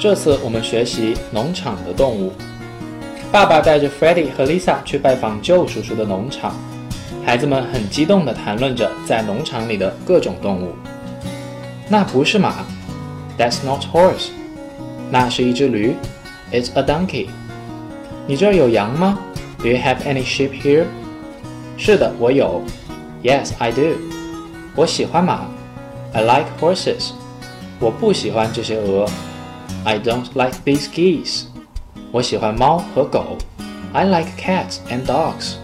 这次我们学习农场的动物。爸爸带着 Freddie 和 Lisa 去拜访旧叔叔的农场，孩子们很激动地谈论着在农场里的各种动物。那不是马，That's not horse。那是一只驴，It's a donkey。你这儿有羊吗？Do you have any sheep here？是的，我有。Yes, I do。我喜欢马，I like horses。我不喜欢这些鹅 ，I don't like these geese。我喜欢猫和狗，I like cats and dogs。